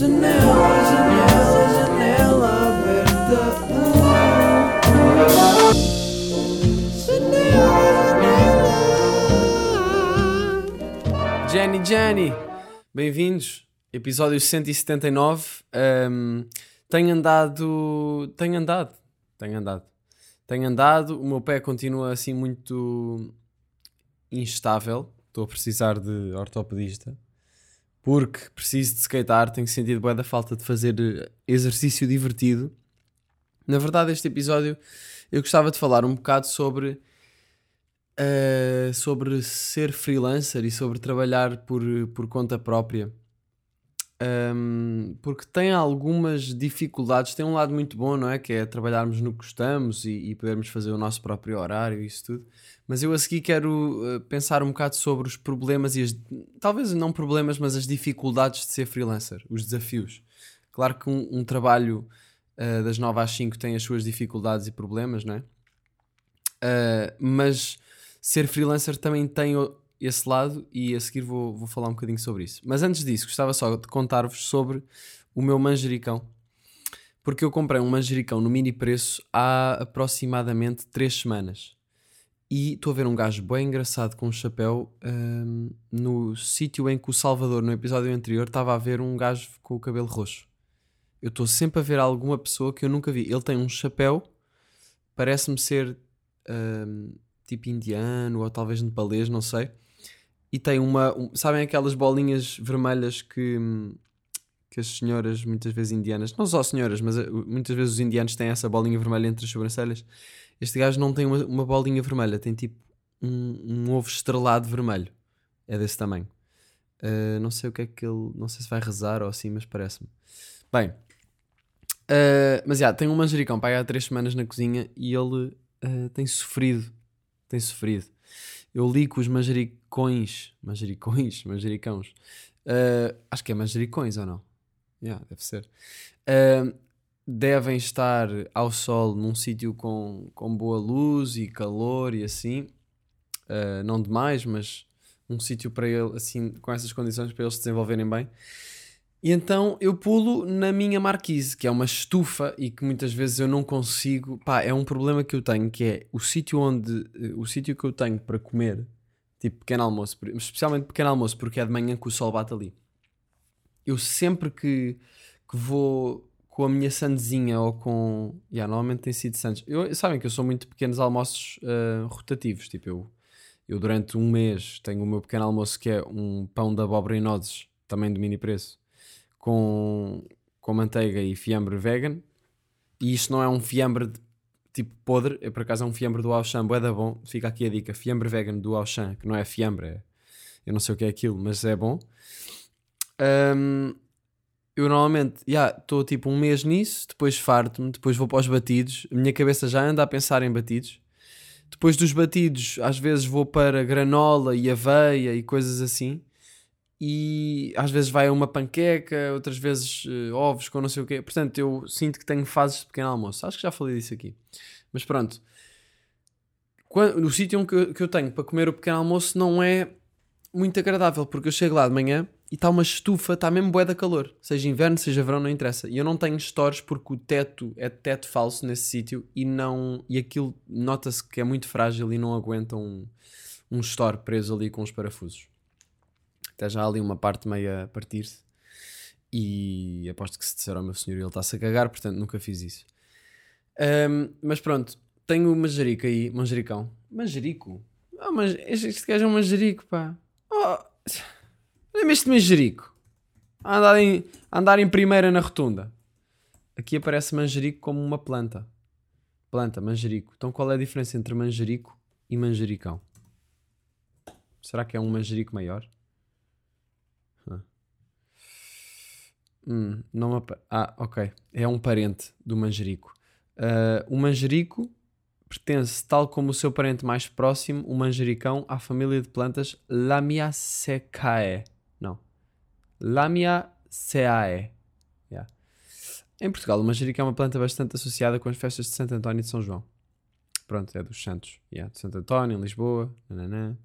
Janela, janela, janela aberta. Janela, Jenny, Jenny, bem-vindos. Episódio 179. Ahm, tenho andado. Tenho andado. Tenho andado. Tenho andado. O meu pé continua assim muito instável. Estou a precisar de ortopedista. Porque preciso de skatear. Tenho sentido bem da falta de fazer eh, exercício divertido. Na verdade, este episódio eu gostava de falar um bocado sobre uh, sobre ser freelancer e sobre trabalhar por, por conta própria. Um, porque tem algumas dificuldades, tem um lado muito bom, não é? Que é trabalharmos no que gostamos e, e podermos fazer o nosso próprio horário e isso tudo. Mas eu a seguir quero uh, pensar um bocado sobre os problemas e as, talvez não problemas, mas as dificuldades de ser freelancer, os desafios. Claro que um, um trabalho uh, das 9 às 5 tem as suas dificuldades e problemas, não é? Uh, mas ser freelancer também tem esse lado e a seguir vou, vou falar um bocadinho sobre isso. Mas antes disso, gostava só de contar-vos sobre o meu manjericão. Porque eu comprei um manjericão no mini preço há aproximadamente 3 semanas. E estou a ver um gajo bem engraçado com um chapéu hum, no sítio em que o Salvador, no episódio anterior, estava a ver um gajo com o cabelo roxo. Eu estou sempre a ver alguma pessoa que eu nunca vi. Ele tem um chapéu, parece-me ser hum, tipo indiano ou talvez nepalês, não sei. E tem uma. um- sabem aquelas bolinhas vermelhas que, hum, que as senhoras, muitas vezes indianas, não só senhoras, mas eh, muitas vezes os indianos têm essa bolinha vermelha entre as sobrancelhas. Este gajo não tem uma, uma bolinha vermelha, tem tipo um, um ovo estrelado vermelho. É desse tamanho. Uh, não sei o que é que ele. Não sei se vai rezar ou assim, mas parece-me. Bem, uh, mas já, tem um manjericão pai há três semanas na cozinha e ele uh, tem sofrido. Tem sofrido. Eu li que os manjericões. Manjericões? Manjericãos. acho que é manjericões ou não? Yeah, deve ser. Uh, devem estar ao sol num sítio com, com boa luz e calor e assim. Uh, não demais, mas um sítio para ele, assim, com essas condições para eles se desenvolverem bem. E então eu pulo na minha marquise, que é uma estufa e que muitas vezes eu não consigo. Pá, é um problema que eu tenho, que é o sítio onde. O sítio que eu tenho para comer, tipo pequeno almoço, especialmente pequeno almoço, porque é de manhã que o sol bate ali. Eu sempre que, que vou com a minha sandezinha ou com. Yeah, normalmente tem sido sandes. Eu, sabem que eu sou muito pequenos almoços ah, rotativos. Tipo, eu, eu durante um mês tenho o meu pequeno almoço que é um pão de abóbora e nozes, também de mini preço, com, com manteiga e fiambre vegan. E isto não é um fiambre de, tipo podre, é por acaso é um fiambre do Auchan, bué da bom. Fica aqui a dica: fiambre vegan do Auchan, que não é fiambre, é, eu não sei o que é aquilo, mas é bom. Ahm, eu normalmente estou tipo um mês nisso, depois farto-me, depois vou para os batidos. A minha cabeça já anda a pensar em batidos. Depois dos batidos, às vezes vou para granola e aveia e coisas assim. E às vezes vai a uma panqueca, outras vezes eh, ovos com não sei o quê. Portanto, eu sinto que tenho fases de pequeno almoço. Acho que já falei disso aqui. Mas pronto. Quan- o sítio que que eu tenho para comer o pequeno almoço não é muito agradável, porque eu chego lá de manhã e está uma estufa, está mesmo bué da calor. Seja inverno, seja verão, não interessa. E eu não tenho stores porque o teto é teto falso nesse sítio e não e aquilo nota-se que é muito frágil e não aguenta um, um store preso ali com os parafusos. Até já há ali uma parte meio a partir-se. E aposto que se disser ao meu senhor ele está-se a cagar, portanto nunca fiz isso. Ahm, mas pronto, tenho o manjerico aí, manjericão. Manjerico? Ah, mas este, este gajo é um manjerico, pá. Oh, Lembra este manjerico? A andar, em, a andar em primeira na rotunda. Aqui aparece manjerico como uma planta. Planta, manjerico. Então qual é a diferença entre manjerico e manjericão? Será que é um manjerico maior? Hum, não Ah, ok. É um parente do manjerico. Ah, o manjerico pertence, tal como o seu parente mais próximo, o manjericão, à família de plantas Lamiaceae. Não. Lamiaceae. Yeah. Em Portugal, o manjericão é uma planta bastante associada com as festas de Santo António e de São João. Pronto, é dos santos. Yeah, de Santo António, em Lisboa. nananã.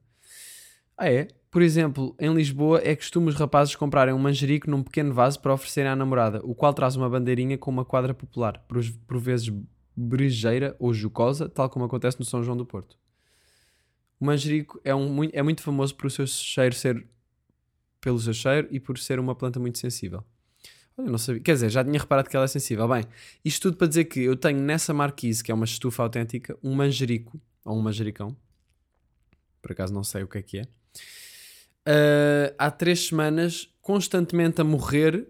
Ah, é? Por exemplo, em Lisboa é costume os rapazes comprarem um manjerico num pequeno vaso para oferecerem à namorada, o qual traz uma bandeirinha com uma quadra popular, por, vezes brejeira ou jucosa, tal como acontece no São João do Porto. O manjerico é, um, é muito famoso por o seu cheiro ser pelo seu cheiro e por ser uma planta muito sensível. Olha, não sabia. Quer dizer, já tinha reparado que ela é sensível. Bem, isto tudo para dizer que eu tenho nessa marquise, que é uma estufa autêntica, um manjerico, ou um manjericão. Por acaso não sei o que é que é. Ah, há três semanas, constantemente a morrer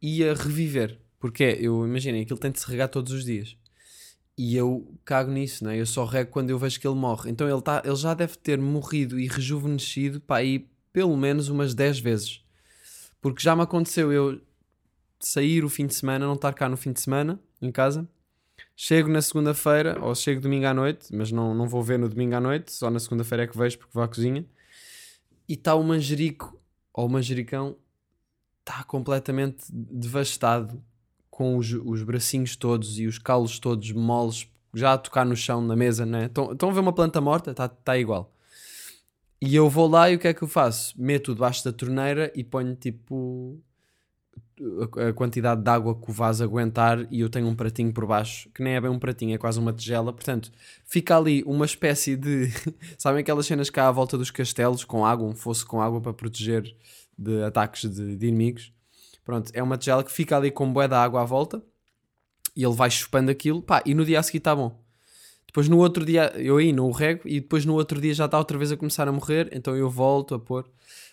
e a reviver. Porque é, eu imaginem, aquilo tem de se regar todos os dias. E eu cago nisso, né? Eu só rego quando eu vejo que ele morre. Então ele, tá, ele já deve ter morrido e rejuvenescido para aí pelo menos umas 10 vezes. Porque já me aconteceu eu sair o fim de semana, não estar cá no fim de semana, em casa. Chego na segunda-feira, ou chego domingo à noite, mas não, não vou ver no domingo à noite, só na segunda-feira é que vejo porque vou à cozinha. E está o manjerico, ou o manjericão, está completamente devastado, com os, os bracinhos todos e os calos todos moles, já a tocar no chão, na mesa, né? Estão, a ver uma planta morta? Está tá igual. E eu vou lá e o que é que eu faço? Meto debaixo da torneira e ponho tipo a, a quantidade de água que o vaso aguentar e eu tenho um pratinho por baixo, que nem é bem um pratinho, é quase uma tigela. Portanto, fica ali uma espécie de. Sabem aquelas cenas cá à volta dos castelos com água, um fosso com água para proteger de ataques de, de inimigos? Pronto, é uma tigela que fica ali com bué da água à volta e ele vai chupando aquilo, pá, e no dia a seguir está bom. Depois no outro dia, eu aí não o rego e depois no outro dia já está outra vez a começar a morrer, então eu volto a pôr.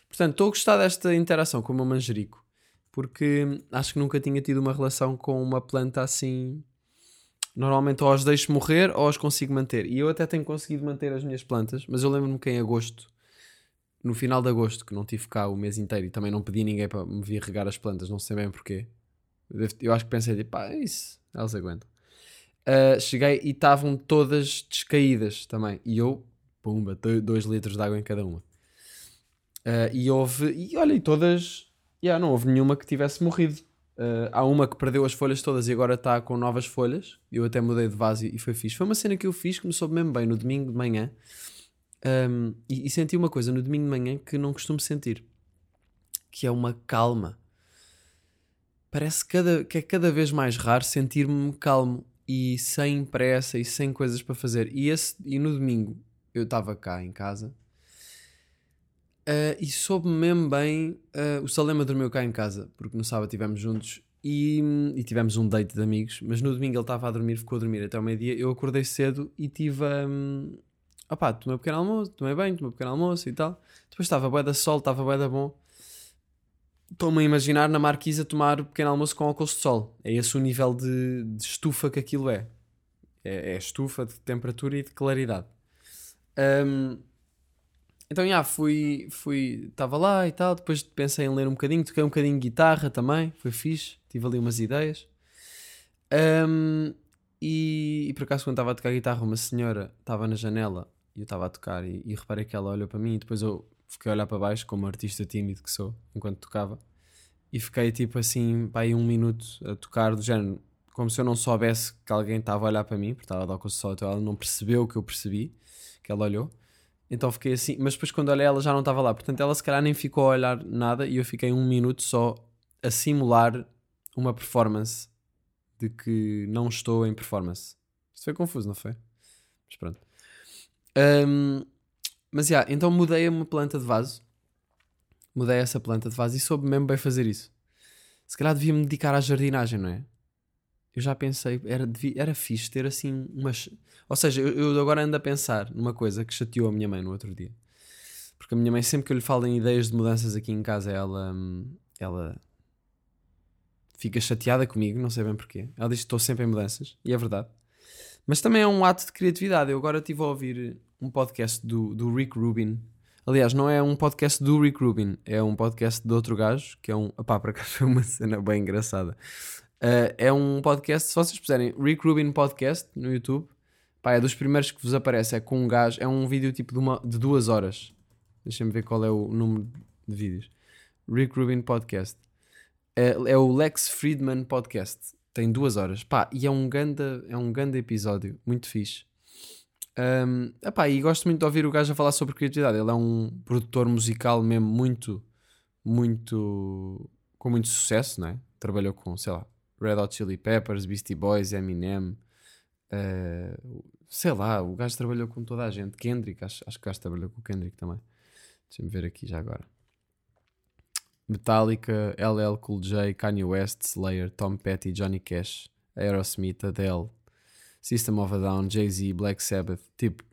Portanto, estou a gostar desta interação com o meu manjerico, porque acho que nunca tinha tido uma relação com uma planta assim. Normalmente ou as deixo morrer ou as consigo manter. E eu até tenho conseguido manter as minhas plantas, mas eu lembro-me que em agosto, no final de agosto, que não tive cá o mês inteiro e também não pedi ninguém para me vir regar as plantas, não sei bem porquê. Eu acho que pensei, tipo, pá, é isso, elas aguentam. Uh, cheguei e estavam todas descaídas também. E eu, pumba, 2 litros de água em cada uma. Uh, e houve, e olha, e todas, yeah, não houve nenhuma que tivesse morrido. Uh, há uma que perdeu as folhas todas e agora está com novas folhas. Eu até mudei de vaso e foi fixe. Foi uma cena que eu fiz que me soube mesmo bem no domingo de manhã. Um, e, e senti uma coisa no domingo de manhã que não costumo sentir, que é uma calma. Parece cada, que é cada vez mais raro sentir-me calmo e sem pressa e sem coisas para fazer. E, esse, e no domingo eu estava cá em casa ah, e soube-me mesmo bem. ah, o Salema dormiu cá em casa, porque no sábado estivemos juntos e, e tivemos um date de amigos. Mas no domingo ele estava a dormir, ficou a dormir até ao meio-dia. Eu acordei cedo e tive. Um, opá, tomei um pequeno almoço, tomei bem, tomei um pequeno almoço e tal. Depois estava bué da sol, estava bué da bom. Estou-me a imaginar na marquise a tomar o pequeno almoço com óculos de sol. É esse o nível de, de estufa que aquilo é. É, é estufa de temperatura e de claridade. Um, então, já, fui, fui, estava lá e tal, depois pensei em ler um bocadinho, toquei um bocadinho de guitarra também, foi fixe, tive ali umas ideias. Um, e, e por acaso quando estava a tocar guitarra, uma senhora estava na janela e eu estava a tocar e, e reparei que ela olhou para mim e depois eu fiquei a olhar para baixo como artista tímido que sou, enquanto tocava. E fiquei tipo assim, pá, aí um minuto a tocar do género, como se eu não soubesse que alguém estava a olhar para mim, porque estava a dar o sol, então ela não percebeu o que eu percebi, que ela olhou. Então fiquei assim, mas depois quando olhei ela já não estava lá, portanto ela se calhar nem ficou a olhar nada e eu fiquei um minuto só a simular uma performance de que não estou em performance. Isto foi confuso, não foi? Mas pronto. Ahm, mas já, então mudei uma planta de vaso. Mudei essa planta de vaso e soube mesmo bem fazer isso. Se calhar devia me dedicar à jardinagem, não é? Eu já pensei, era, devia- era fixe ter assim umas. Ou seja, eu, eu agora ando a pensar numa coisa que chateou a minha mãe no outro dia. Porque a minha mãe, sempre que eu lhe falo em ideias de mudanças aqui em casa, ela. hum, ela fica chateada comigo, não sei bem porquê. Ela diz que estou sempre em mudanças, e é verdade. Mas também é um ato de criatividade. Eu agora estive a ouvir um podcast do, do Rick Rubin. Aliás, não é um podcast do Rick Rubin, é um podcast de outro gajo, que é um. Opá, para cá foi uma cena bem engraçada. Uh, é um podcast, se vocês puserem Rick Rubin Podcast no YouTube, pá, é dos primeiros que vos aparece. É com um gajo, é um vídeo tipo de, uma, de duas horas. Deixem-me ver qual é o número de vídeos. Rick Rubin Podcast. É, é o Lex Friedman Podcast. Tem duas horas. Pá, e é um ganda, é um ganda episódio. Muito fixe. Um, epá, e gosto muito de ouvir o gajo a falar sobre criatividade. Ele é um produtor musical mesmo muito, muito, com muito sucesso, né? Trabalhou com, sei lá, Red Hot Chili Peppers, Beastie Boys, Eminem, uh, sei lá, o gajo trabalhou com toda a gente. Kendrick, acho, acho que o gajo trabalhou com o Kendrick também. Deixa-me ver aqui já agora. Metallica, LL Cool J, Kanye West, Slayer, Tom Petty, Johnny Cash, Aerosmith, Adele, System of a Down, Jay-Z, Black Sabbath, tipo,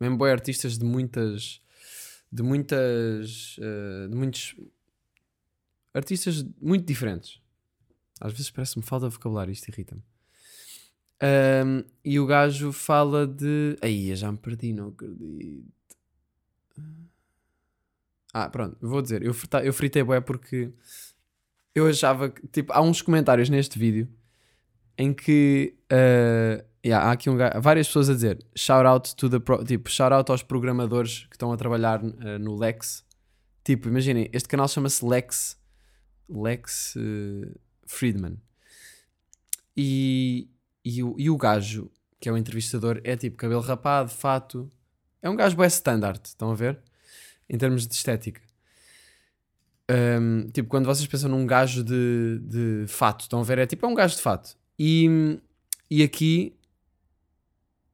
mesmo boi artistas de muitas, de muitas, uh, de muitos artistas muito diferentes. Às vezes parece-me falta de vocabulário, isto irrita-me. Um, e o gajo fala de. Aí, já me perdi, não acredito. Ah, pronto, vou dizer, eu, frita, eu fritei bué porque eu achava que, tipo, há uns comentários neste vídeo em que uh, yeah, há aqui um várias pessoas a dizer shout out to the pro, tipo, shout out aos programadores que estão a trabalhar uh, no Lex. Tipo, imaginem, este canal chama-se Lex Lex uh, Friedman. E, e, o, e o gajo, que é o entrevistador, é tipo cabelo rapado, fato. É um gajo bem standard, estão a ver? Em termos de estética. Um, tipo, quando vocês pensam num gajo de, de fato, estão a ver? É tipo, é um gajo de fato. E, e aqui,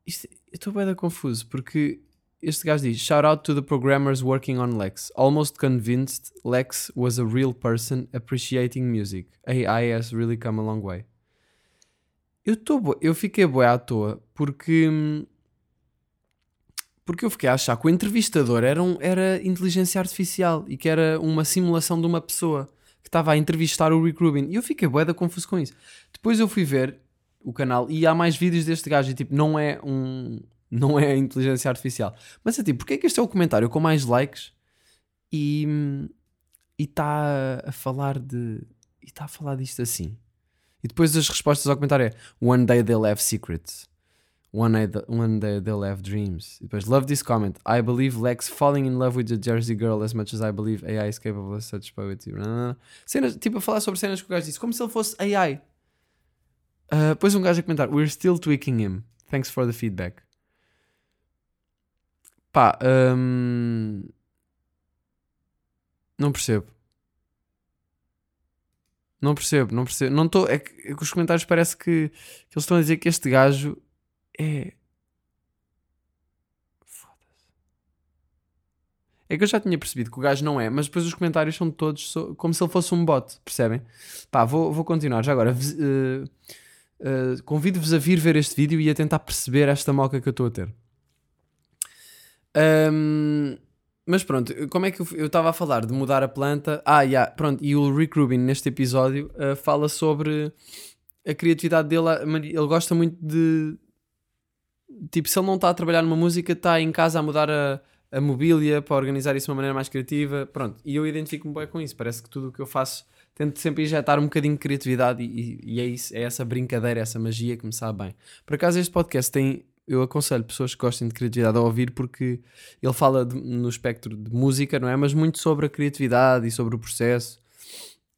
isto, eu estou bem confuso, porque este gajo diz: Shout out to the programmers working on Lex. Almost convinced Lex was a real person appreciating music. AI has really come a long way. Eu, tô, eu fiquei boa à toa porque hum, porque eu fiquei a achar que o entrevistador era, um, era inteligência artificial e que era uma simulação de uma pessoa que estava a entrevistar o Rick Rubin. E eu fiquei bué da confuso com isso. Depois eu fui ver o canal e há mais vídeos deste gajo e tipo, não é um... Não é inteligência artificial. Mas é tipo, porque é que este é o comentário com mais likes e está a falar de... E está a falar disto assim. E depois as respostas ao comentário é One day they'll have secrets. One one day they'll have dreams. E depois, love this comment. I believe Lex falling in love with the Jersey girl as much as I believe AI is capable of such poetry. Cenas, tipo, a falar sobre cenas que o gajo disse, como se ele fosse AI. Uh, depois um gajo a comentar, we're still tweaking him. Thanks for the feedback. Pá, um... não percebo. Não percebo, não percebo. Não estou. É, é que os comentários parece que, que eles estão a dizer que este gajo é. Foda-se. É que eu já tinha percebido que o gajo não é, mas depois os comentários são todos so... como se ele fosse um bot, percebem? Pá, vou, vou continuar. Já agora, uh, uh, convido-vos a vir ver este vídeo e a tentar perceber esta moca que eu estou a ter. Um, mas pronto, como é que eu estava a falar de mudar a planta? Ah, yeah, pronto, e o Rick Rubin neste episódio uh, fala sobre a criatividade dele. Ele gosta muito de, tipo, se ele não está a trabalhar numa música, está em casa a mudar a, a mobília para organizar isso de uma maneira mais criativa. Pronto, e eu identifico-me bem com isso. Parece que tudo o que eu faço tento sempre injetar um bocadinho de criatividade e, e, é isso, é essa brincadeira, essa magia que me sabe bem. Por acaso, este podcast tem. Eu aconselho pessoas que gostem de criatividade a ouvir porque ele fala de, no espectro de música, não é? Mas muito sobre a criatividade e sobre o processo.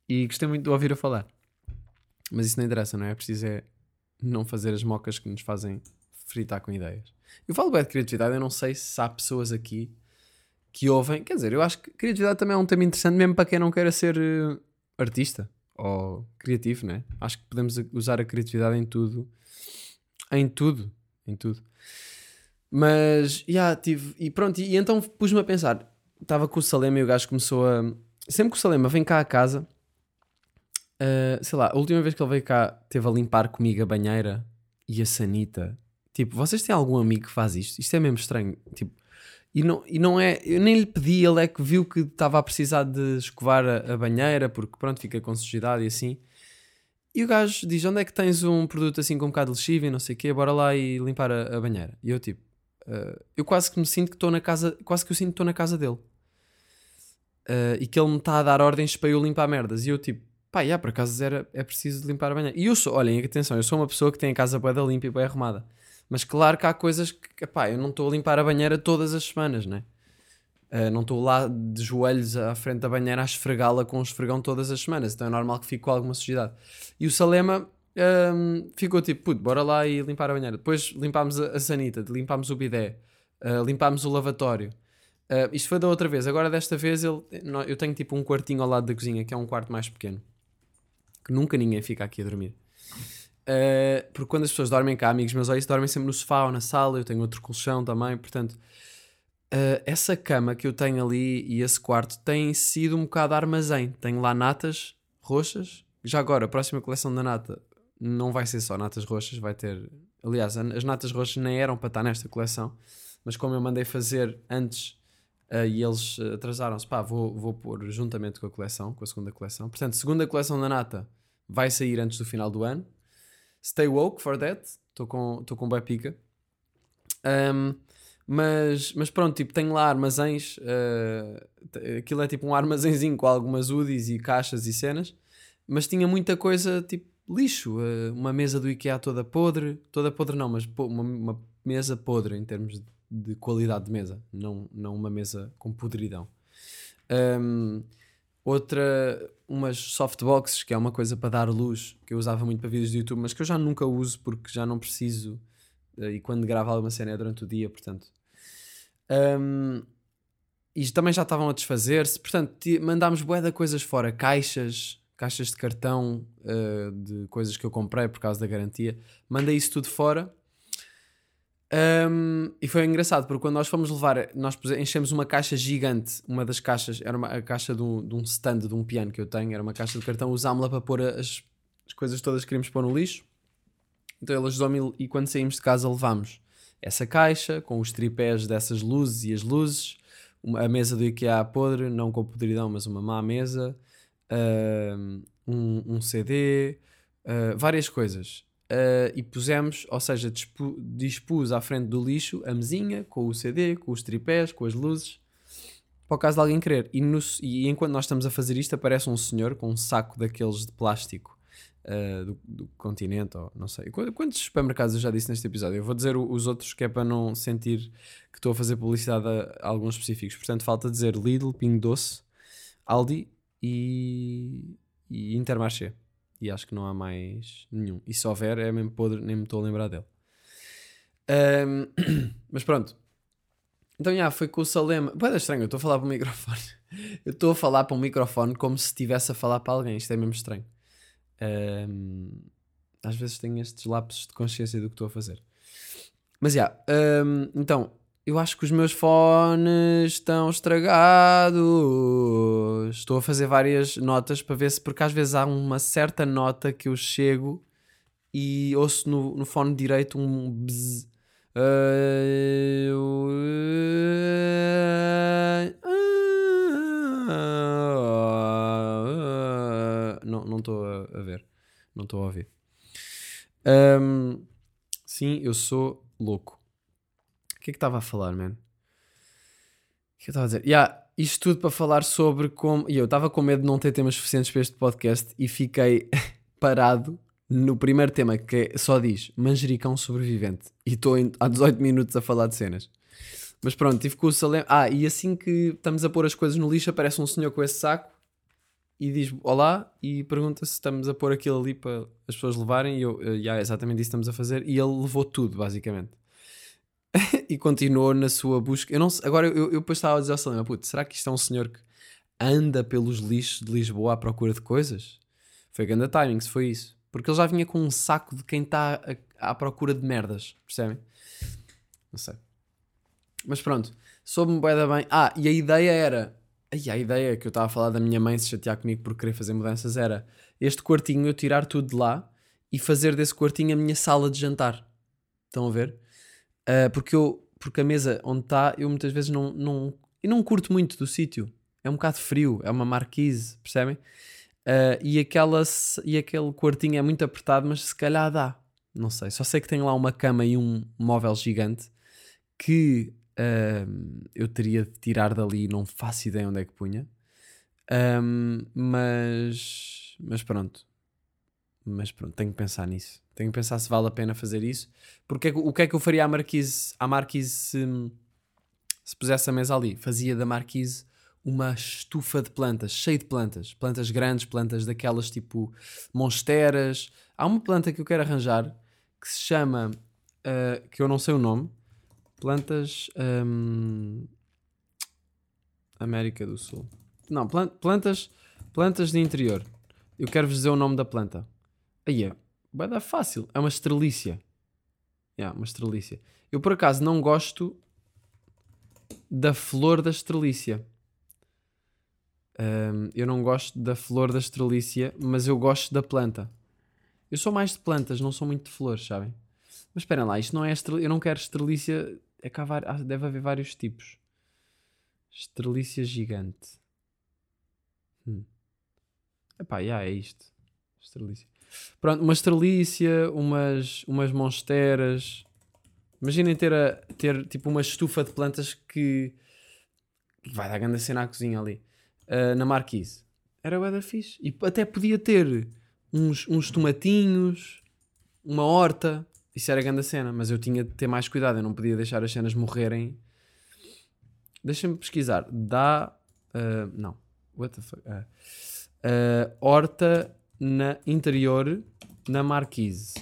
E gostei muito de ouvir a falar. Mas isso não interessa, não é? É preciso é não fazer as mocas que nos fazem fritar com ideias. Eu falo bem de criatividade, eu não sei se há pessoas aqui que ouvem. Quer dizer, eu acho que criatividade também é um tema interessante, mesmo para quem não queira ser uh, artista ou criativo, né? Acho que podemos usar a criatividade em tudo. Em tudo. Em tudo. Mas, já, yeah, tive. E pronto, e, e então pus-me a pensar. Estava com o Salema e o gajo começou a. Sempre que o Salema vem cá a casa, uh, sei lá, a última vez que ele veio cá, teve a limpar comigo a banheira e a sanita Tipo, vocês têm algum amigo que faz isto? Isto é mesmo estranho. Tipo, e não, e não é. Eu nem lhe pedi, ele é que viu que estava a precisar de escovar a, a, banheira, porque pronto, fica com sujidade e assim. E o gajo diz: Onde é que tens um produto assim com um bocado de lexívio e não sei o quê? Bora lá e limpar a, a banheira. E eu, tipo, uh, eu quase que me sinto que estou na casa, quase que eu sinto que estou na casa dele. Uh, e que ele me está a dar ordens para eu limpar merdas. E eu, tipo, pá, já, por acaso era, é preciso limpar a banheira. E eu sou, olhem, atenção, eu sou uma pessoa que tem a casa bué limpa e bem arrumada. Mas claro que há coisas que, pá, eu não estou a limpar a banheira todas as semanas, né? Uh, não estou lá de joelhos à frente da banheira a esfregá-la com o esfregão todas as semanas, então é normal que fique com alguma sujidade. E o Salema hum, ficou tipo, puto, bora lá e limpar a banheira. Depois limpámos a, a sanita, limpámos o bidé, uh, limpámos o lavatório. Uh, isto foi da outra vez. Agora, desta vez, ele, nó- eu tenho tipo um quartinho ao lado da cozinha, que é um quarto mais pequeno. Que nunca ninguém fica aqui a dormir. Uh, porque quando as pessoas dormem cá, amigos meus, olha, dormem sempre no sofá ou na sala. Eu tenho outro colchão também, portanto. Uh, essa cama que eu tenho ali e esse quarto tem sido um bocado armazém. Tenho lá natas roxas. Já agora, a próxima coleção da nata não vai ser só natas roxas, vai ter. Aliás, as natas roxas nem eram para estar nesta coleção, mas como eu mandei fazer antes uh, e eles atrasaram-se, pá, vou, vou pôr juntamente com a coleção, com a segunda coleção. Portanto, segunda coleção da nata vai sair antes do final do ano. Stay woke for that. Estou com, tô com bué pica. Um, mas, mas pronto, tipo, tenho lá armazéns. uh, aquilo é tipo um armazenzinho com algumas UDIs e caixas e cenas. Mas tinha muita coisa, tipo, lixo. uh, uma mesa do IKEA toda podre. Toda podre não, mas po- uma, uma mesa podre em termos de, de qualidade de mesa. Não, não uma mesa com podridão. Um, outra, umas softboxes, que é uma coisa para dar luz, que eu usava muito para vídeos do YouTube, mas que eu já nunca uso porque já não preciso. eh, E quando gravo alguma cena é durante o dia, portanto. Um, e também já estavam a desfazer-se, portanto, mandámos bué de coisas fora, caixas, caixas de cartão eh, de coisas que eu comprei por causa da garantia. Mandei isso tudo fora. Um, e foi engraçado porque quando nós fomos levar, nós enchemos uma caixa gigante. Uma das caixas era uma, a caixa de um, de um stand de um piano que eu tenho, era uma caixa de cartão. Usámos-la para pôr as, as coisas todas que queríamos pôr no lixo. Então ele ajudou-me e quando saímos de casa levámos essa caixa com os tripés dessas luzes e as luzes, uma- a mesa do IKEA podre, não com podridão, mas uma má mesa, um, um, CD, uh, várias coisas. Uh, e pusemos, ou seja, dispu- dispus à frente do lixo a mesinha com o CD, com os tripés, com as luzes, para o caso de alguém querer. E, no- e enquanto nós estamos a fazer isto, aparece um senhor com um saco daqueles de plástico uh, do, do continente, ou não sei. Qu- Quantos supermercados eu já disse neste episódio? Eu vou dizer os outros que é para não sentir que estou a fazer publicidade a, a alguns específicos. Portanto, falta dizer Lidl, Pingo Doce, Aldi e, e Intermarché. E acho que não há mais nenhum. E se houver, é mesmo podre, nem me estou a lembrar dele. Ahm, mas pronto. Então, já, foi com o Salema. É estranho, eu estou a falar para o microfone. Eu estou a falar para um microfone como se estivesse a falar para alguém. Isto é mesmo estranho. Ahm, às vezes tenho estes lapsos de consciência do que estou a fazer. Mas já, ahm, então, eu acho que os meus fones estão estragados. Estou a fazer várias notas para ver se, porque às vezes há uma certa nota que eu chego e ouço no, no fone direito um Não não estou a, ver. Não estou a ouvir. Ahm, sim, eu sou louco. O que é que estava a falar, man? O que é eu estava a dizer? Yeah, isto tudo para falar sobre como. E eu estava com medo de não ter temas suficientes para este podcast e fiquei parado no primeiro tema que é- só diz manjericão sobrevivente. E estou há 18 minutos a falar de cenas. Mas pronto, tive com o Salem. Ah, e assim que estamos a pôr as coisas no lixo, aparece um senhor com esse saco e diz olá e pergunta se estamos a pôr aquilo ali para as pessoas levarem. E eu, "Eh, já, é exatamente isso estamos a fazer. E ele levou tudo, basicamente. e continuou na sua busca. Eu não sei- agora eu, eu depois estava a dizer ao Salema, puto, será que isto é um senhor que anda pelos lixos de Lisboa à procura de coisas? Foi grande timing, se foi isso. Porque ele já vinha com um saco de quem está à procura de merdas, percebem? Não sei. Mas pronto, soube-me bué da bem. Ah, e a ideia era. Ai, a ideia que eu estava a falar da minha mãe se chatear comigo por querer fazer mudanças era este quartinho eu tirar tudo de lá e fazer desse quartinho a minha sala de jantar. Estão a ver? Ah, porque eu porque a mesa onde está eu muitas vezes não, não, não curto muito do sítio. É um bocado frio, é uma marquise, percebem? Ah, e, aquela, e aquele quartinho é muito apertado, mas se calhar dá. Não sei. Só sei que tem lá uma cama e um móvel gigante que ahm, eu teria de tirar dali, não faço ideia onde é que punha. Ahm, mas, mas pronto. Mas pronto, tenho que pensar nisso. Tenho que pensar se vale a pena fazer isso. Porque é o que é que eu faria à Marquise, à Marquise se, se pusesse a mesa ali? Fazia da Marquise uma estufa de plantas, cheio de plantas. Plantas grandes, plantas daquelas tipo monsteras. Há uma planta que eu quero arranjar que se chama, uh, que eu não sei o nome, plantas um, América do Sul. Não, plan- plantas, plantas de interior. Eu quero vos dizer o nome da planta. Aí é, vai dar fácil. É uma estrelícia. Yeah, uma estrelícia. Eu por acaso não gosto da flor da estrelícia. Um, eu não gosto da flor da estrelícia, mas eu gosto da planta. Eu sou mais de plantas, não sou muito de flores, sabem? Mas esperem lá, isto não é estrelícia. Eu não quero estrelícia. É que deve haver vários tipos. Estrelícia gigante. Hum. Epá, já é isto. Estrelícia. Pronto, uma estrelícia, umas, umas monsteras. Imaginem ter, a, ter tipo uma estufa de plantas que vai dar grande cena à cozinha ali. ah, na marquise. Era bué da fixe. E até podia ter uns, uns tomatinhos, uma horta. Isso era grande cena, mas eu tinha de ter mais cuidado. Eu não podia deixar as cenas morrerem. Deixa-me pesquisar. Dá. ah, não. What the fuck? Ah, horta na interior na marquise.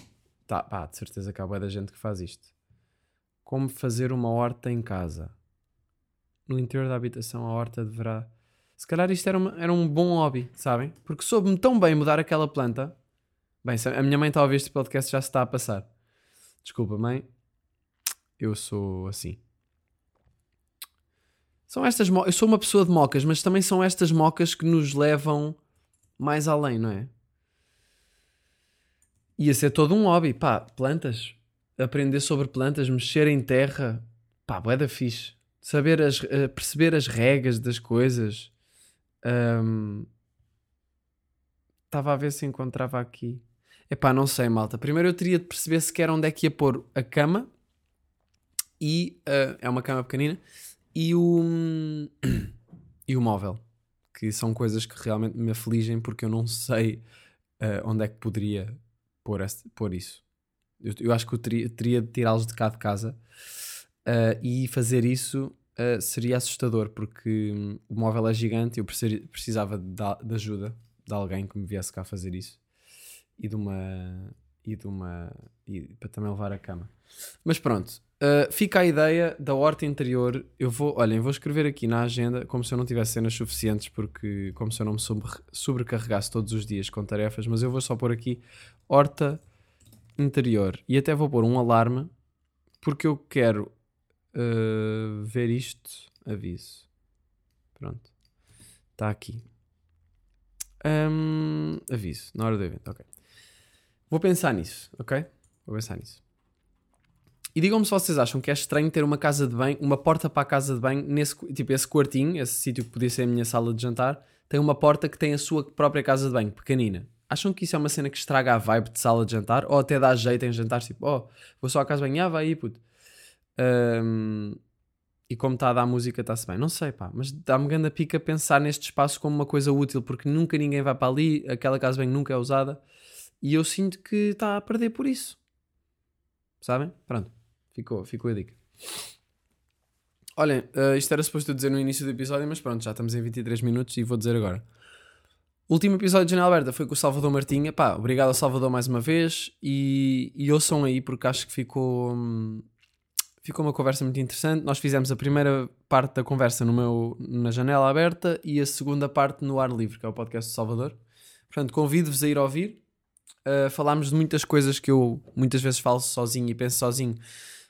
Tá, pá, de certeza que há bué da gente que faz isto. Como fazer uma horta em casa. No interior da habitação, a horta deverá. Se calhar isto era, uma- era um bom hobby, sabem? Porque soube-me tão bem mudar aquela planta. Bem, a minha mãe está a ouvir este podcast, já se está a passar. Desculpa, mãe. Eu sou assim. São estas Eu sou uma pessoa de mocas, mas também são estas mocas que nos levam mais além, não é? Ia ser todo um hobby. Pá, plantas. Aprender sobre plantas, mexer em terra. Pá, bué da fixe. Saber as, eh, perceber as regras das coisas. Estava a ver se encontrava aqui. Epá, não sei, malta. Primeiro eu teria de perceber sequer onde é que ia pôr a cama. E ah, é uma cama pequenina. E o, e o móvel. Que são coisas que realmente me afligem porque eu não sei ah, onde é que poderia pôr, pôr isso. Eu, eu acho que eu teria, teria de tirá-los de cá de casa. ah, e fazer isso ah, seria assustador porque hum, o móvel é gigante eu precisava de, de ajuda de alguém que me viesse cá fazer isso e de uma e de uma e para também levar a cama mas pronto uh, fica a ideia da horta interior eu vou olhem vou escrever aqui na agenda como se eu não tivesse cenas suficientes porque como se eu não me sobre- sobrecarregasse todos os dias com tarefas mas eu vou só pôr aqui horta interior e até vou pôr um alarme porque eu quero uh, ver isto aviso pronto está aqui Hum, aviso, na hora do evento, ok. Vou pensar nisso, ok? Vou pensar nisso. E digam-me se vocês acham que é estranho ter uma casa de banho, uma porta para a casa de banho, nesse, tipo esse quartinho, esse sítio que podia ser a minha sala de jantar, tem uma porta que tem a sua própria casa de banho, pequenina. Acham que isso é uma cena que estraga a vibe de sala de jantar? Ou até dá jeito em jantar, tipo, oh, vou só à casa banho, ah, vai aí, puto. Hum, e como está a dar música, está-se bem. Não sei, pá, mas dá-me grande pica pensar neste espaço como uma coisa útil, porque nunca ninguém vai para ali, aquela casa bem nunca é usada, e eu sinto que está a perder por isso. Sabem? Pronto, ficou, ficou a dica. Olhem, eh, isto era suposto dizer no início do episódio, mas pronto, já estamos em 23 minutos e vou dizer agora. O último episódio de Janela Aberta foi com o Salvador Martinha. Pá, obrigado ao Salvador mais uma vez. E, e ouçam aí, porque acho que ficou, hum, ficou uma conversa muito interessante. Nós fizemos a primeira parte da conversa no meu, na Janela Aberta e a segunda parte no Ar Livre, que é o podcast do Salvador. Portanto, convido-vos a ir ouvir. Uh, falámos de muitas coisas que eu muitas vezes falo sozinho e penso sozinho.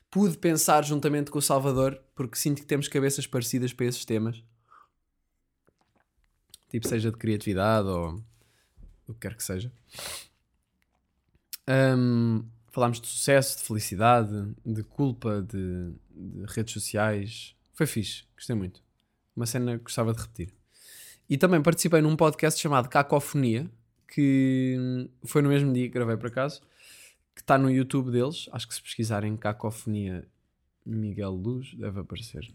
Pude pensar juntamente com o Salvador, porque sinto que temos cabeças parecidas para esses temas. Tipo, seja de criatividade ou o que quer que seja. Um, falámos de sucesso, de felicidade, de culpa, de, de redes sociais. Foi fixe, gostei muito. Uma cena que gostava de repetir. E também participei num podcast chamado Cacofonia, que foi no mesmo dia que gravei por acaso, que está no YouTube deles. Acho que se pesquisarem Cacofonia Miguel Luz, deve aparecer.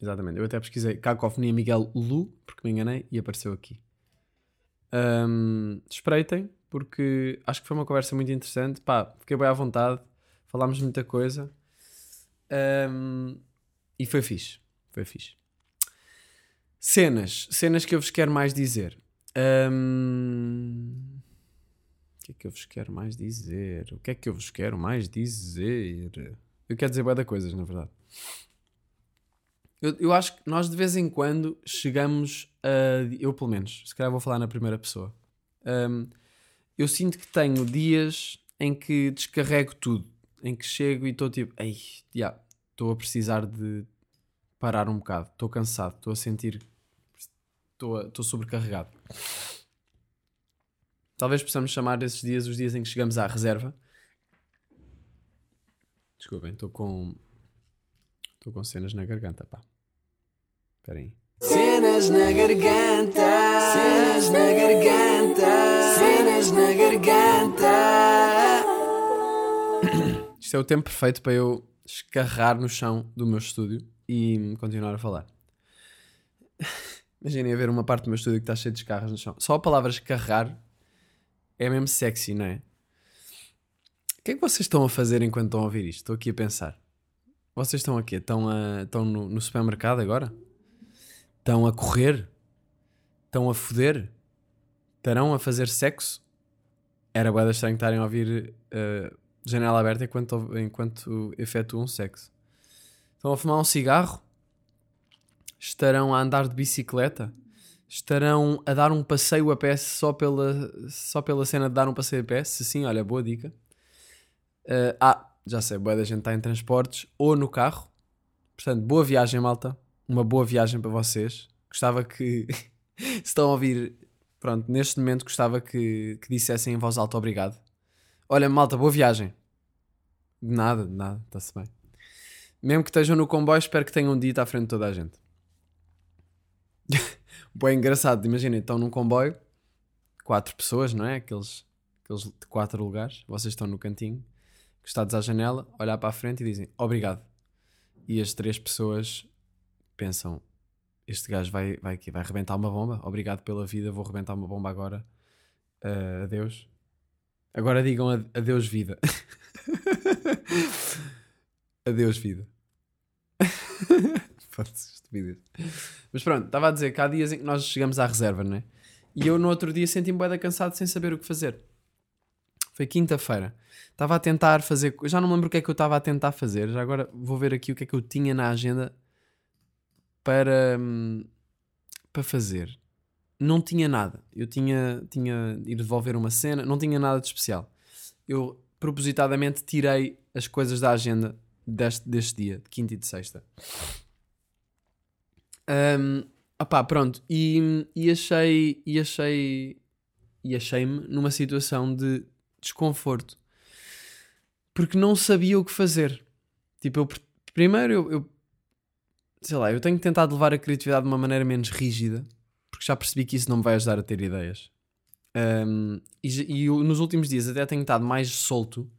Exatamente, eu até pesquisei Cacofonia Miguel Lu, porque me enganei, e apareceu aqui. Um, espreitem, porque acho que foi uma conversa muito interessante. Pá, fiquei bem à vontade, falámos muita coisa. Um, E foi fixe. Foi fixe. Cenas. Cenas que eu vos quero mais dizer. Hum, O que é que eu vos quero mais dizer? O que é que eu vos quero mais dizer? Eu quero dizer bué de coisas, na verdade. Eu, eu acho que nós de vez em quando chegamos a. Eu, pelo menos, se calhar vou falar na primeira pessoa. Hum, eu sinto que tenho dias em que descarrego tudo. Em que chego e estou tipo, ei, já, estou a precisar de parar um bocado. Estou cansado, estou a sentir. Estou sobrecarregado. Talvez possamos chamar esses dias os dias em que chegamos à reserva. Desculpem, estou com. Estou com cenas na garganta, pá. Espera aí. Cenas na garganta, cenas na garganta, cenas na garganta. Isto é o tempo perfeito para eu escarrar no chão do meu estúdio e continuar a falar. Imaginem haver uma parte do meu estúdio que está cheia de escarras no chão. Só a palavra escarrar é mesmo sexy, não é? O que é que vocês estão a fazer enquanto estão a ouvir isto? Estou aqui a pensar. Vocês estão aqui? Estão, a, estão no, no supermercado agora? Estão a correr? Estão a foder? Estarão a fazer sexo? Era bué estranho estarem a ouvir eh, janela aberta enquanto, enquanto efetuam sexo. Estão a fumar um cigarro? Estarão a andar de bicicleta? Estarão a dar um passeio a pé só pela, só pela cena de dar um passeio a pé? Se sim, olha, boa dica. Eh, ah, já sei, boa da gente está em transportes ou no carro. Portanto, boa viagem, malta. Uma boa viagem para vocês. Gostava que, se estão a ouvir, pronto, neste momento gostava que, que dissessem em voz alta obrigado. Olha, malta, boa viagem. De nada, de nada, está-se bem. Mesmo que estejam no comboio, espero que tenham dito à frente de toda a gente. Bem engraçado, imaginem, estão num comboio, quatro pessoas, não é? Aqueles, aqueles de quatro lugares, vocês estão no cantinho, encostados à janela, olhar para a frente e dizem obrigado. E as três pessoas pensam: este gajo vai, vai, aqui, vai rebentar uma bomba, obrigado pela vida, vou rebentar uma bomba agora. Ah, adeus. Agora digam ad- adeus, vida. adeus, vida. Estupidez. Mas pronto, estava a dizer que há dias em que nós chegamos à reserva, não é? E eu no outro dia senti-me bué cansado sem saber o que fazer. Foi quinta-feira. Estava a tentar fazer. Já não me lembro o que é que eu estava a tentar fazer. Já agora vou ver aqui o que é que eu tinha na agenda para, hum, para fazer. Não tinha nada. Eu tinha, tinha ir devolver uma cena, não tinha nada de especial. Eu propositadamente tirei as coisas da agenda deste, deste dia, de quinta e de sexta. Um, opá, pronto. E, e achei. E achei. E achei-me numa situação de desconforto. Porque não sabia o que fazer. Tipo, eu, pr- primeiro eu, eu. Sei lá, eu tenho tentado levar a criatividade de uma maneira menos rígida. Porque já percebi que isso não me vai ajudar a ter ideias. Um, e e nos últimos dias até tenho estado mais solto.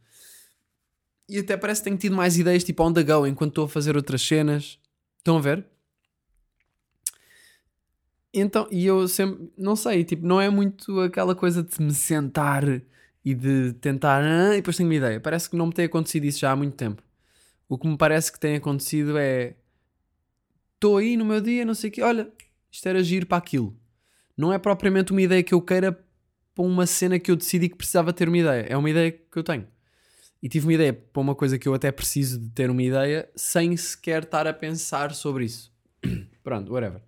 E até parece que tenho tido mais ideias tipo on the go enquanto estou a fazer outras cenas. Estão a ver? Então, e eu sempre, não sei, tipo, não é muito aquela coisa de me sentar e de tentar, ah, e depois tenho uma ideia. Parece que não me tem acontecido isso já há muito tempo. O que me parece que tem acontecido é, estou aí no meu dia, não sei o quê, olha, isto era giro para aquilo. Não é propriamente uma ideia que eu queira para uma cena que eu decidi que precisava ter uma ideia. É uma ideia que eu tenho. E tive uma ideia para uma coisa que eu até preciso de ter uma ideia sem sequer estar a pensar sobre isso. Pronto, whatever.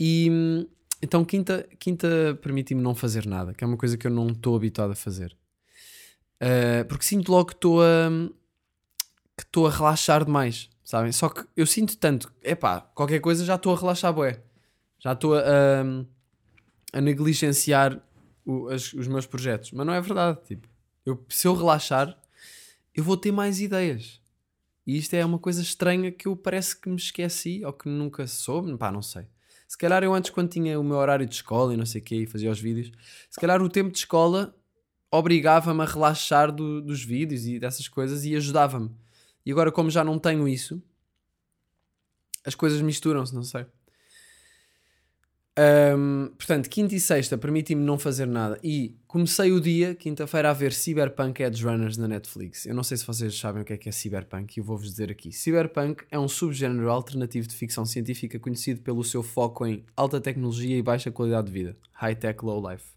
E hum, então quinta, quinta permite-me não fazer nada, que é uma coisa que eu não estou habituado a fazer. Ah, porque sinto logo que estou a que estou a relaxar demais, sabem? Só que eu sinto tanto, epá, qualquer coisa já estou a relaxar bué. Já estou a, a, a negligenciar o- as- os meus projetos. Mas não é verdade, tipo, eu, se eu relaxar, eu vou ter mais ideias. E isto é uma coisa estranha que eu parece que me esqueci ou que nunca soube, pá, não sei. Se calhar eu antes, quando tinha o meu horário de escola e não sei o quê, e fazia os vídeos, se calhar o tempo de escola obrigava-me a relaxar do- dos vídeos e dessas coisas e ajudava-me. E agora, como já não tenho isso, as coisas misturam-se, não sei. Um, portanto, quinta e sexta permiti-me não fazer nada e comecei o dia, quinta-feira, a ver Cyberpunk Edge Runners na Netflix. Eu não sei se vocês sabem o que é que é Cyberpunk e eu vou-vos dizer aqui. Cyberpunk é um subgénero alternativo de ficção científica conhecido pelo seu foco em alta tecnologia e baixa qualidade de vida, high-tech, low-life.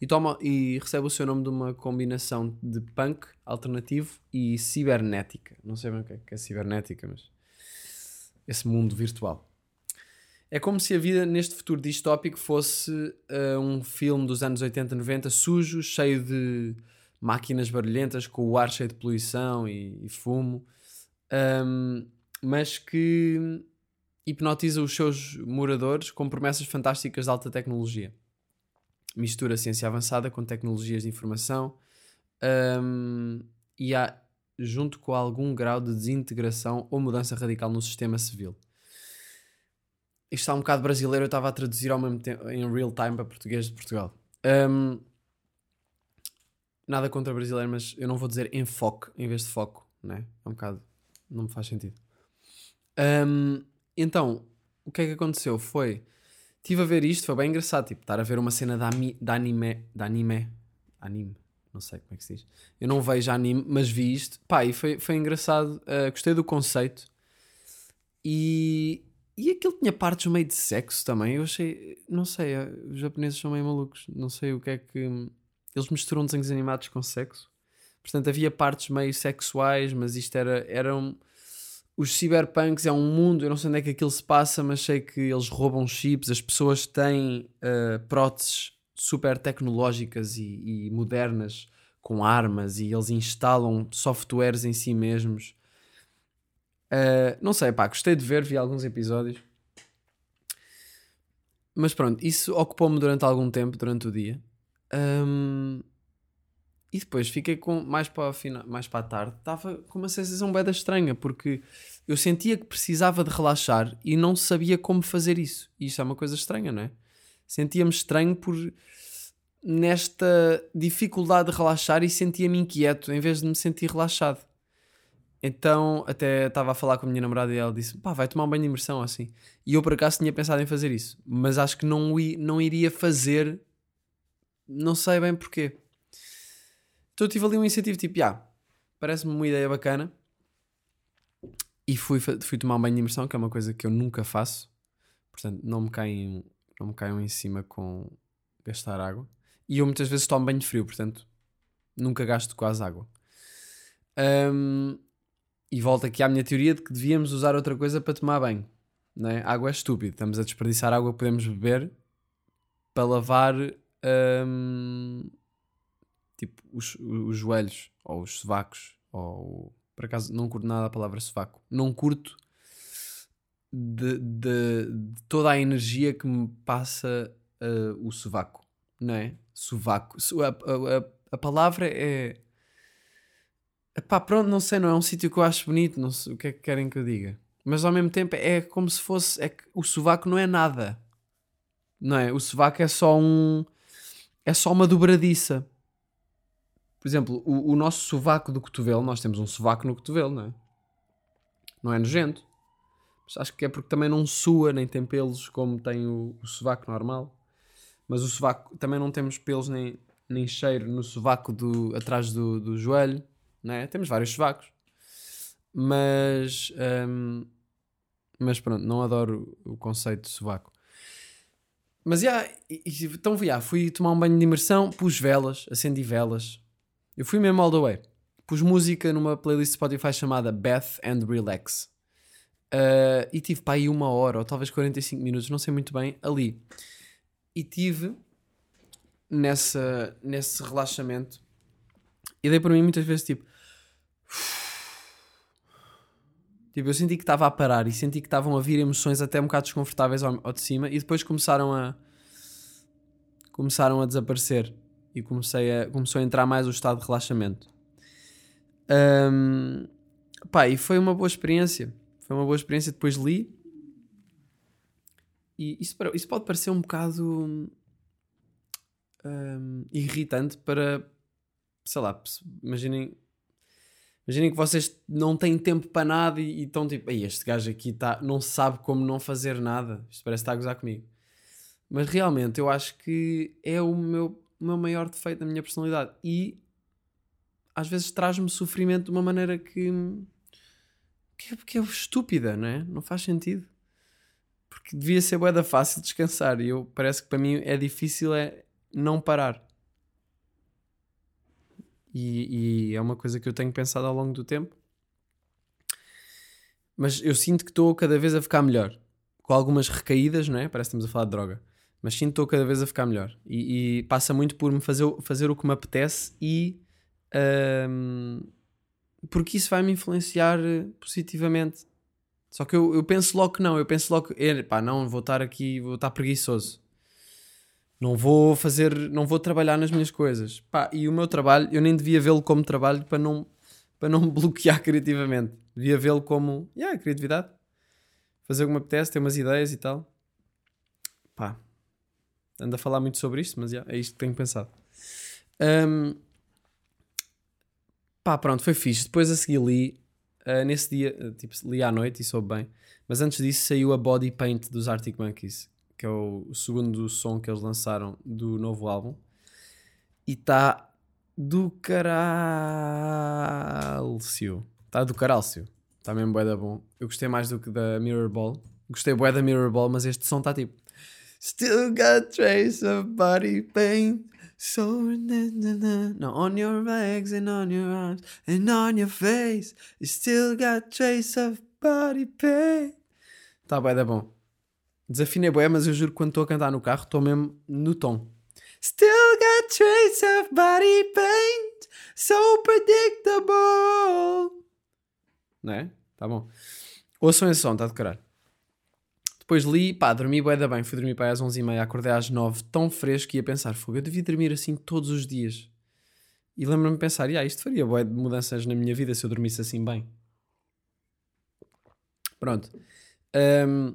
E, toma, e recebe o seu nome de uma combinação de punk alternativo e cibernética. Não sei bem o que é, que é cibernética, mas esse mundo virtual. É como se a vida neste futuro distópico fosse uh, um filme dos anos 80, 90, sujo, cheio de máquinas barulhentas, com o ar cheio de poluição e, e fumo, um, mas que hipnotiza os seus moradores com promessas fantásticas de alta tecnologia. Mistura ciência avançada com tecnologias de informação um, e há, junto com algum grau de desintegração ou mudança radical no sistema civil isto está um bocado brasileiro, eu estava a traduzir ao mesmo tempo em real time para português de Portugal. Um, nada contra brasileiro, mas eu não vou dizer enfoque em vez de foco, né? É um bocado. Não me faz sentido. Um, então, o que é que aconteceu? Foi. Estive a ver isto, foi bem engraçado. Tipo, estar a ver uma cena da, da anime. Da anime. Anime. Não sei como é que se diz. Eu não vejo anime, mas vi isto. Pá, e foi, foi engraçado. Uh, gostei do conceito. E, e aquilo tinha partes meio de sexo também. Eu achei. Não sei, eh, os japoneses são meio malucos. Não sei o que é que. Eles misturam desenhos animados com sexo. Portanto, havia partes meio sexuais, mas isto era. Eram. Os cyberpunks é um mundo, eu não sei onde é que aquilo se passa, mas sei que eles roubam chips, as pessoas têm uh, próteses super tecnológicas e, e modernas com armas e eles instalam softwares em si mesmos Uh, não sei, pá, gostei de ver, vi alguns episódios. Mas pronto, isso ocupou-me durante algum tempo, durante o dia. Um, e depois fiquei com mais para, a mais para a tarde, estava com uma sensação bem estranha, porque eu sentia que precisava de relaxar e não sabia como fazer isso. E isso é uma coisa estranha, não é? Sentia-me estranho por nesta dificuldade de relaxar e sentia-me inquieto em vez de me sentir relaxado. Então, até estava a falar com a minha namorada e ela disse: pá, vai tomar um banho de imersão assim. E eu, por acaso, tinha pensado em fazer isso, mas acho que não, não iria fazer, não sei bem porquê. Então, eu tive ali um incentivo tipo: ah, parece-me uma ideia bacana. E fui, fui tomar um banho de imersão, que é uma coisa que eu nunca faço. Portanto, não me caem, não me caiam em cima com gastar água. E eu muitas vezes tomo banho frio, portanto, nunca gasto quase água. Um, e volto aqui à minha teoria de que devíamos usar outra coisa para tomar banho. Não é? Água é estúpido. Estamos a desperdiçar água que podemos beber para lavar hum, tipo os, os joelhos ou os sovacos. Ou, por acaso não curto nada a palavra sovaco. Não curto de, de, de toda a energia que me passa uh, o sovaco. Não é? Sovaco. A, a, a, a palavra é Pá, pronto, não sei, não é um sítio que eu acho bonito, não sei o que é que querem que eu diga. Mas ao mesmo tempo é como se fosse. É que o sovaco não é nada. Não é? O sovaco é só um. É só uma dobradiça. Por exemplo, o, o nosso sovaco do cotovelo, nós temos um sovaco no cotovelo, não é? Não é nojento. Mas acho que é porque também não sua nem tem pelos como tem o, o sovaco normal. Mas o sovaco também não temos pelos nem, nem cheiro no sovaco do, atrás do, do joelho né? Temos vários sovacos. Mas, um, mas pronto, não adoro o conceito de sovaco. Mas já, então já, fui tomar um banho de imersão, pus velas, acendi velas. Eu fui mesmo all the way. Pus música numa playlist Spotify chamada Bath and Relax. Uh, e tive para aí uma hora, ou talvez 45 minutos, não sei muito bem, ali. E tive nessa, nesse relaxamento. E dei para mim muitas vezes tipo, Tipo, eu senti que estava a parar e senti que estavam a vir emoções até um bocado desconfortáveis ao, ao de cima e depois começaram a começaram a desaparecer e comecei a, começou a entrar mais o estado de relaxamento. Um, pá, e foi uma boa experiência. Foi uma boa experiência. Depois li. E isso, isso pode parecer um bocado um, irritante para. Sei lá, imaginem Imaginem que vocês não têm tempo para nada e, estão tipo, este gajo aqui tá, não sabe como não fazer nada. Isto parece estar a gozar comigo. Mas realmente eu acho que é o meu, o meu maior defeito da minha personalidade. E às vezes traz-me sofrimento de uma maneira que, que, é, que é estúpida, não é? Não faz sentido. Porque devia ser boeda fácil descansar. E eu, parece que para mim é difícil é não parar. E, e é uma coisa que eu tenho pensado ao longo do tempo. Mas eu sinto que estou cada vez a ficar melhor. Com algumas recaídas, não é? Parece que estamos a falar de droga. Mas sinto que estou cada vez a ficar melhor. E, e, passa muito por me fazer, fazer o que me apetece e. Um, porque isso vai me influenciar positivamente. Só que eu, eu penso logo que não. Eu penso logo que, pá, não, vou estar aqui, vou estar preguiçoso. Não vou fazer, não vou trabalhar nas minhas coisas. Pá, e o meu trabalho, eu nem devia vê-lo como trabalho para não, para não me bloquear criativamente. Devia vê-lo como, yeah, criatividade. Fazer o que me apetece, ter umas ideias e tal. Pá, ando a falar muito sobre isto, mas yeah, é isto que tenho pensado. Um, pá, pronto, foi fixe. Depois a seguir li, uh, nesse dia, uh, tipo, li à noite e soube bem. Mas antes disso saiu a Body Paint dos Arctic Monkeys que é o, segundo som que eles lançaram do novo álbum. E está do caralcio. Está do caralcio. Está mesmo bué da bom. Eu gostei mais do que da Mirror Ball. Gostei bué da Mirror Ball, mas este som está tipo... Still got trace of body paint So na, na, na. Now on your legs and on your arms and on your face You still got trace of body paint Está bué da bom. Desafinei bué, mas eu juro que quando estou a cantar no carro estou mesmo no tom. Still got trace of body paint, so predictable. Não é? Tá bom. Ouçam esse som, está de caralho. Depois li, pá, dormi bué da bem. Fui dormir para às 11h30, acordei às 9 tão fresco que ia pensar, fogo, eu devia dormir assim todos os dias. E lembro-me de pensar, ah, isto faria bué de mudanças na minha vida se eu dormisse assim bem. Pronto. Um,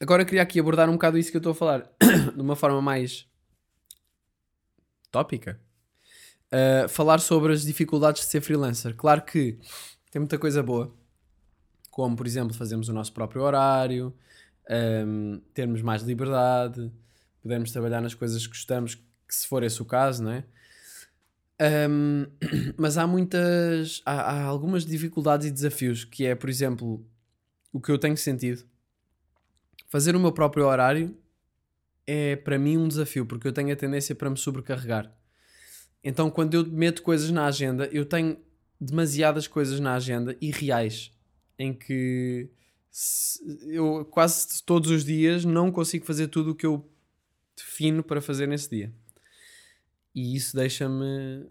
Agora queria aqui abordar um bocado isso que eu estou a falar de uma forma mais tópica. Uh, falar sobre as dificuldades de ser freelancer. Claro que tem muita coisa boa, como por exemplo fazermos o nosso próprio horário, um, termos mais liberdade, podermos trabalhar nas coisas que gostamos, que se for esse o caso, não é? Um, mas há muitas, há, há algumas dificuldades e desafios que é, por exemplo, o que eu tenho sentido fazer o meu próprio horário é para mim um desafio, porque eu tenho a tendência para me sobrecarregar. Então, quando eu meto coisas na agenda, eu tenho demasiadas coisas na agenda e reais, em que eu quase todos os dias não consigo fazer tudo o que eu defino para fazer nesse dia. E isso deixa-me.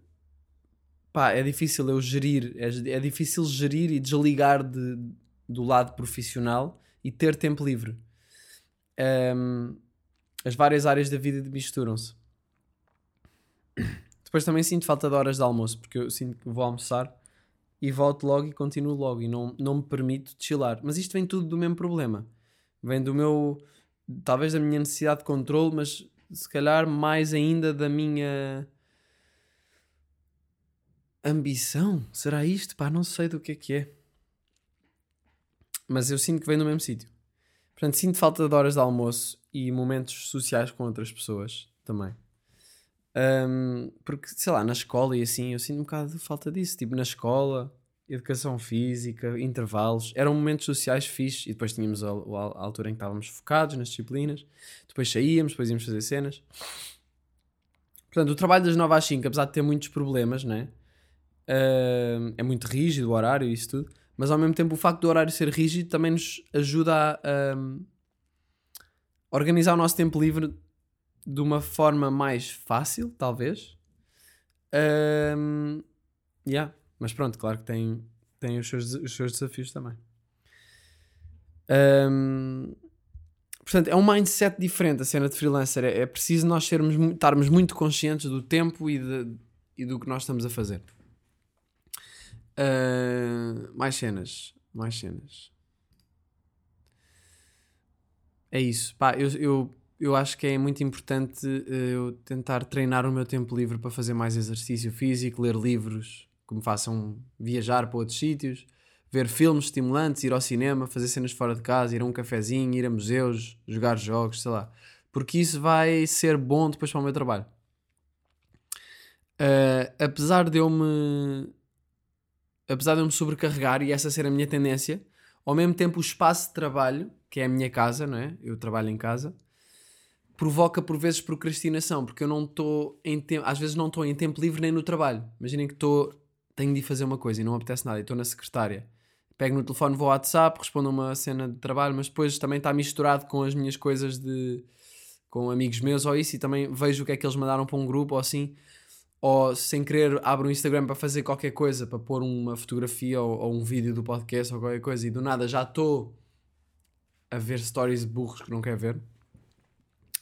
Pá, é difícil eu gerir, é, é difícil gerir e desligar de, do lado profissional e ter tempo livre um, as várias áreas da vida misturam-se. Depois também sinto falta de horas de almoço, porque eu sinto que vou almoçar e volto logo e continuo logo e não, não me permito chilar. Mas isto vem tudo do mesmo problema. Vem do meu, talvez da minha necessidade de controle, mas se calhar mais ainda da minha ambição. Será isto? Pá, não sei do que é que é. Mas eu sinto que vem do mesmo sítio. Portanto, sinto falta de horas de almoço e momentos sociais com outras pessoas também. Um, porque, sei lá, na escola e assim, eu sinto um bocado de falta disso. Tipo, na escola, educação física, intervalos, eram momentos sociais fixes. E depois tínhamos a, a, a, altura em que estávamos focados nas disciplinas. Depois saíamos, depois íamos fazer cenas. Portanto, o trabalho das 9 às 5, apesar de ter muitos problemas, né? É muito rígido o horário e isso tudo mas ao mesmo tempo o facto do horário ser rígido também nos ajuda a, um, organizar o nosso tempo livre de uma forma mais fácil, talvez. Um, yeah. Mas pronto, claro que tem, tem os, seus, os seus desafios também. Um, portanto, é um mindset diferente a cena de freelancer. É, é preciso nós sermos, estarmos muito conscientes do tempo e, de, e do que nós estamos a fazer. Uh, mais cenas. Mais cenas. É isso. Pá, eu, eu, eu acho que é muito importante uh, eu tentar treinar o meu tempo livre para fazer mais exercício físico, ler livros que me façam viajar para outros sítios, ver filmes estimulantes, ir ao cinema, fazer cenas fora de casa, ir a um cafezinho, ir a museus, jogar jogos, sei lá. porque isso vai ser bom depois para o meu trabalho. Uh, apesar de eu me apesar de eu me sobrecarregar e essa ser a minha tendência, ao mesmo tempo o espaço de trabalho, que é a minha casa, não é? Eu trabalho em casa, provoca por vezes procrastinação, porque eu não estou em tempo, às vezes não estou em tempo livre nem no trabalho. Imaginem que estou, tenho de fazer uma coisa e não apetece nada, e estou na secretária. Pego no telefone, vou ao WhatsApp, respondo a uma cena de trabalho, mas depois também está misturado com as minhas coisas de com amigos meus ou isso, e também vejo o que é que eles mandaram para um grupo ou assim ou sem querer abro o Instagram para fazer qualquer coisa, para pôr uma fotografia ou, ou um vídeo do podcast ou qualquer coisa e do nada já estou a ver stories burros que não quer ver.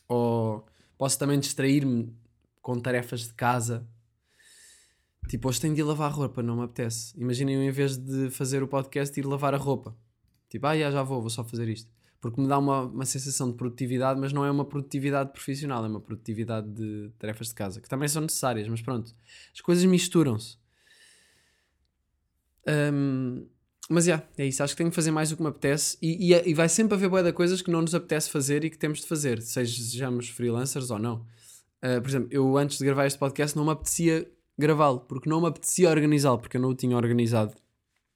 Ou posso também distrair-me com tarefas de casa. Tipo, hoje tenho de ir lavar roupa, não me apetece. Imaginem em vez de fazer o podcast ir lavar a roupa. Tipo, ah, já vou, vou só fazer isto porque me dá uma, uma sensação de produtividade, mas não é uma produtividade profissional, é uma produtividade de tarefas de casa, que também são necessárias, mas pronto, as coisas misturam-se. Um, mas yeah, é isso, acho que tenho que fazer mais do que me apetece e, e, é, e vai sempre haver boa de coisas que não nos apetece fazer e que temos de fazer, sejamos freelancers ou não. Uh, por exemplo, eu antes de gravar este podcast não me apetecia gravá-lo, porque não me apetecia organizá-lo, porque eu não o tinha organizado,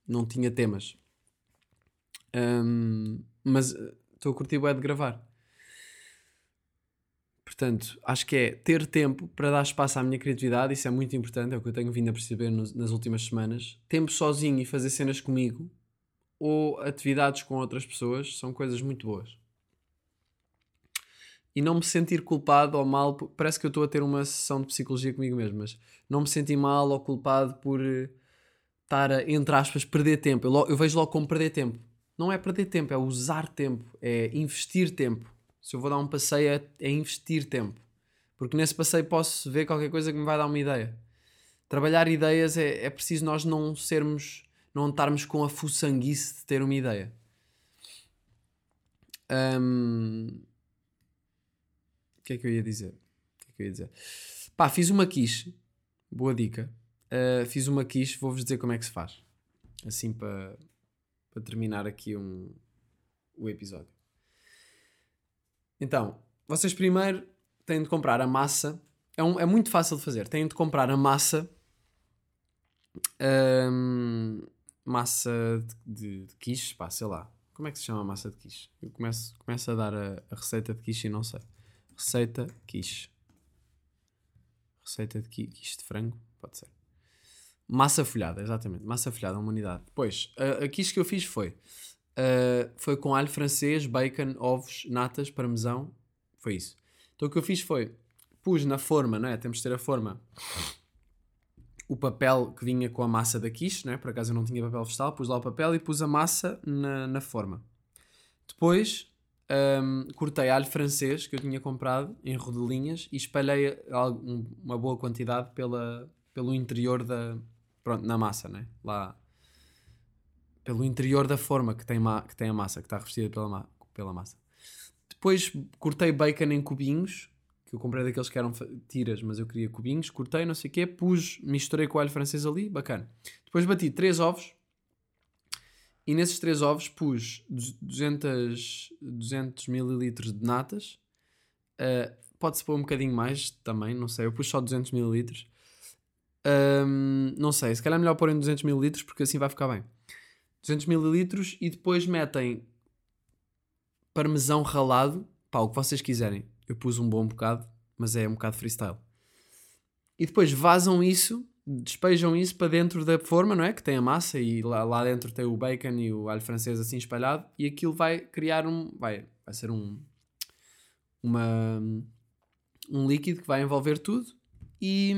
não tinha temas. Um, mas eh, estou a curtir bem de gravar. Portanto, acho que é ter tempo para dar espaço à minha criatividade, isso é muito importante, é o que eu tenho vindo a perceber nos, nas últimas semanas. Tempo sozinho e fazer cenas comigo ou atividades com outras pessoas são coisas muito boas. E não me sentir culpado ou mal, parece que eu estou a ter uma sessão de psicologia comigo mesmo, mas não me sentir mal ou culpado por eh, estar a, entre aspas, perder tempo. Eu, eu vejo logo como perder tempo não é perder tempo, é usar tempo, é investir tempo. Se eu vou dar um passeio, é, é investir tempo. Porque nesse passeio posso ver qualquer coisa que me vai dar uma ideia. Trabalhar ideias é, é preciso nós não sermos, não estarmos com a fuçanguice de ter uma ideia. Um... O que é que eu ia dizer? O que é que eu ia dizer? Pá, fiz uma quiche. Boa dica. Uh, fiz uma quiche, vou-vos dizer como é que se faz. Assim para para terminar aqui um, o episódio. Então, vocês primeiro têm de comprar a massa. É, um, é muito fácil de fazer. Têm de comprar a massa. Um, massa de, de, de quiche, pá, sei lá. Como é que se chama a massa de quiche? Eu começo, começo a dar a, a receita de quiche e não sei. Receita quiche. Receita de quiche de frango? Pode ser. Massa folhada, exatamente. Massa folhada, uma unidade. Depois, uh, aqui isto que eu fiz foi. Uh, foi com alho francês, bacon, ovos, natas, parmesão. Foi isso. Então o que eu fiz foi. Pus na forma, não é? Temos de ter a forma. O papel que vinha com a massa da quiche, né? por acaso eu não tinha papel vegetal, pus lá o papel e pus a massa na, na forma. Depois um, cortei alho francês que eu tinha comprado em rodelinhas e espalhei uma boa quantidade pela, pelo interior da, pronto, na massa, né? Lá pelo interior da forma que tem, que tem a massa, que está revestida pela, ma pela massa. Depois cortei bacon em cubinhos, que eu comprei daqueles que eram tiras, mas eu queria cubinhos, cortei, não sei o quê, pus, misturei com o alho francês ali, bacana. Depois bati três ovos e nesses três ovos pus 200, 200 ml de natas. Uh, Pode-se pôr um bocadinho mais também, não sei, eu pus só 200 ml. Um, não sei, se calhar é melhor pôr em 200 ml porque assim vai ficar bem. 200 ml e depois metem parmesão ralado, pá, o que vocês quiserem. Eu pus um bom bocado, mas é um bocado freestyle. E depois vazam isso, despejam isso para dentro da forma, não é? Que tem a massa e lá, lá dentro tem o bacon e o alho francês assim espalhado e aquilo vai criar um. Vai, vai ser um. Uma, um líquido que vai envolver tudo e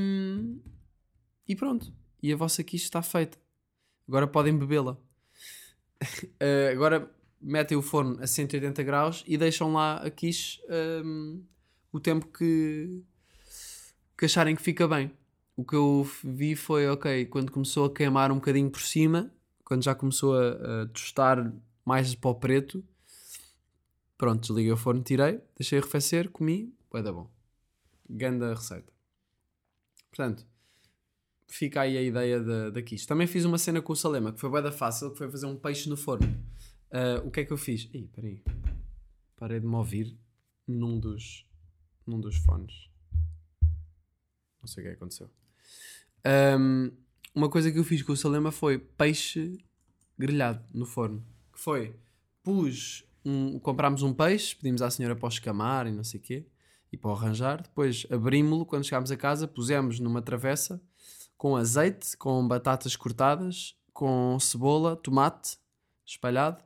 e pronto. E a vossa quiche está feita. Agora podem bebê-la. uh, agora metem o forno a 180 graus e deixam lá a quiche um, o tempo que, que acharem que fica bem. O que eu vi foi, ok, quando começou a queimar um bocadinho por cima, quando já começou a, a tostar mais para o preto, pronto, desliguei o forno, tirei, deixei arrefecer, comi, vai dar bom. Ganda receita. Portanto, fica aí a ideia da, da. Também fiz uma cena com o Salema, que foi bem da fácil, que foi fazer um peixe no forno. Uh, o que é que eu fiz? Ih, peraí. Parei de me ouvir num dos, num dos fones. Não sei o que é aconteceu. Ahm, uma coisa que eu fiz com o Salema foi peixe grelhado no forno. Que foi, pus, um, comprámos um peixe, pedimos à senhora para o escamar e não sei o quê, e para o arranjar. Depois abrimos-lo quando chegámos a casa, pusemos numa travessa com azeite, com batatas cortadas, com cebola, tomate espalhado.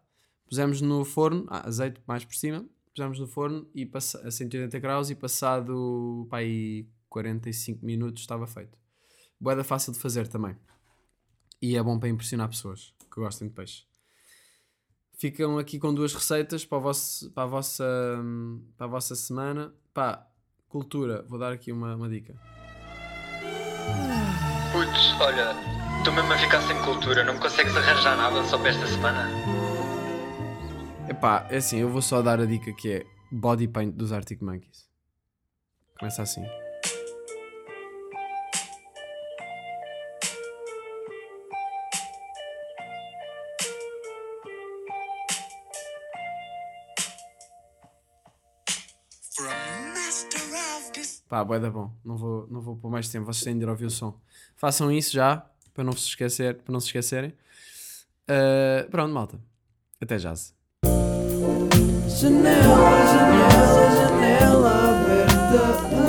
Pusemos no forno, ah, azeite mais por cima, pusemos no forno e a 180 graus e passado pá, aí 45 minutos estava feito. Boeda fácil de fazer também. E é bom para impressionar pessoas que gostem de peixe. Ficam aqui com duas receitas para, vosso, para, a, vossa, para a vossa semana. Pá, cultura, vou dar aqui uma, uma dica. Putz, olha, estou mesmo a ficar sem cultura, não me consegues arranjar nada só para esta semana? Epá, é assim, eu vou só dar a dica que é Body Paint dos Arctic Monkeys. Começa assim. Pá, bué da bom. Não vou, não vou pôr mais tempo. Vocês têm de ir ouvir o som. Façam isso já, para não se, esquecer, para não se esquecerem. Ah, pronto, malta. Até já. Janela, janela, janela aberta.